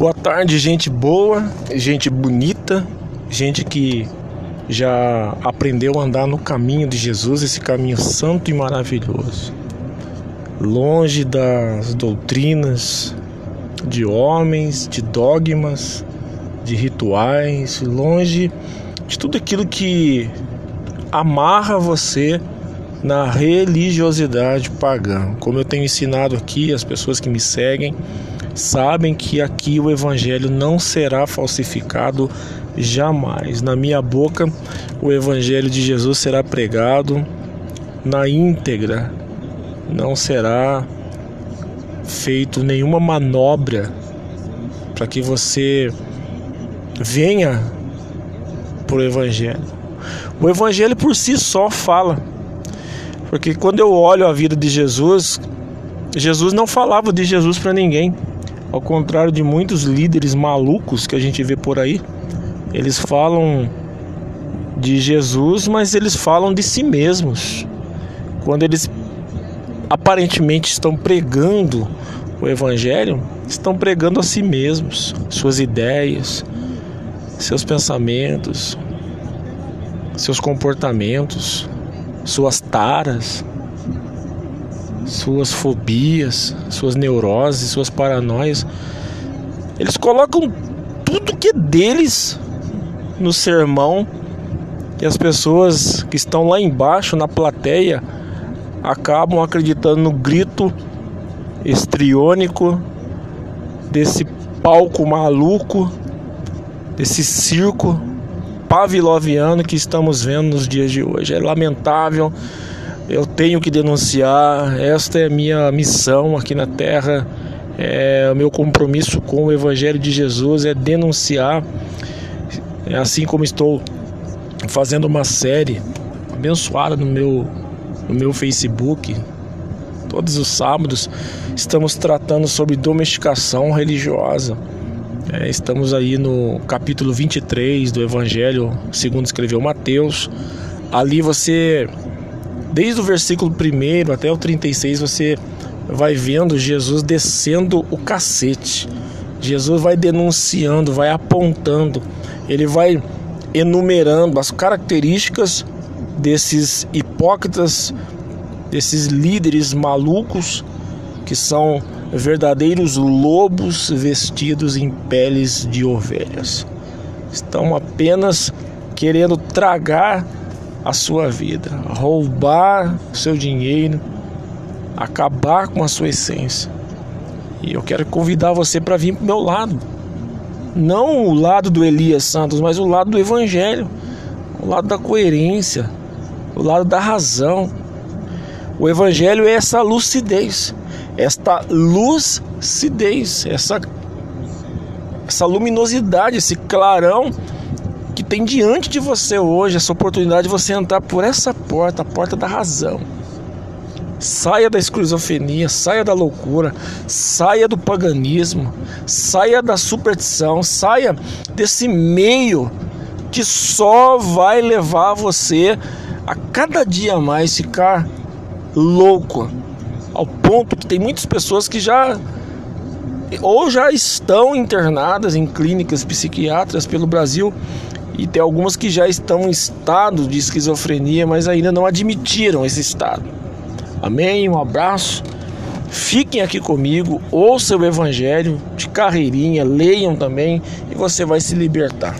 Boa tarde, gente boa, gente bonita, gente que já aprendeu a andar no caminho de Jesus, esse caminho santo e maravilhoso. Longe das doutrinas de homens, de dogmas, de rituais, longe de tudo aquilo que amarra você na religiosidade pagã. Como eu tenho ensinado aqui, as pessoas que me seguem, sabem que aqui o evangelho não será falsificado jamais. Na minha boca, o evangelho de Jesus será pregado na íntegra. Não será feito nenhuma manobra para que você venha para o evangelho. O evangelho por si só fala. Porque quando eu olho a vida de Jesus, Jesus não falava de Jesus para ninguém. Ao contrário de muitos líderes malucos que a gente vê por aí, eles falam de Jesus, mas eles falam de si mesmos. Quando eles aparentemente estão pregando o Evangelho, estão pregando a si mesmos, suas ideias, seus pensamentos, seus comportamentos, suas taras suas fobias, suas neuroses, suas paranoias. Eles colocam tudo que é deles no sermão e as pessoas que estão lá embaixo na plateia acabam acreditando no grito estriônico desse palco maluco, desse circo pavloviano que estamos vendo nos dias de hoje. É lamentável eu tenho que denunciar, esta é a minha missão aqui na Terra, é o meu compromisso com o Evangelho de Jesus é denunciar, é assim como estou fazendo uma série abençoada no meu, no meu Facebook, todos os sábados, estamos tratando sobre domesticação religiosa. É, estamos aí no capítulo 23 do Evangelho, segundo escreveu Mateus. Ali você Desde o versículo 1 até o 36 você vai vendo Jesus descendo o cacete. Jesus vai denunciando, vai apontando, ele vai enumerando as características desses hipócritas, desses líderes malucos que são verdadeiros lobos vestidos em peles de ovelhas. Estão apenas querendo tragar a sua vida, roubar o seu dinheiro, acabar com a sua essência. E eu quero convidar você para vir para o meu lado. Não o lado do Elias Santos, mas o lado do Evangelho, o lado da coerência, o lado da razão. O Evangelho é essa lucidez, esta lucidez, essa, essa luminosidade, esse clarão tem diante de você hoje essa oportunidade de você entrar por essa porta, a porta da razão. Saia da esquizofrenia, saia da loucura, saia do paganismo, saia da superstição, saia desse meio que só vai levar você a cada dia mais ficar louco, ao ponto que tem muitas pessoas que já ou já estão internadas em clínicas psiquiátricas pelo Brasil e tem algumas que já estão em estado de esquizofrenia, mas ainda não admitiram esse estado. Amém? Um abraço. Fiquem aqui comigo, ouçam o Evangelho de carreirinha, leiam também e você vai se libertar.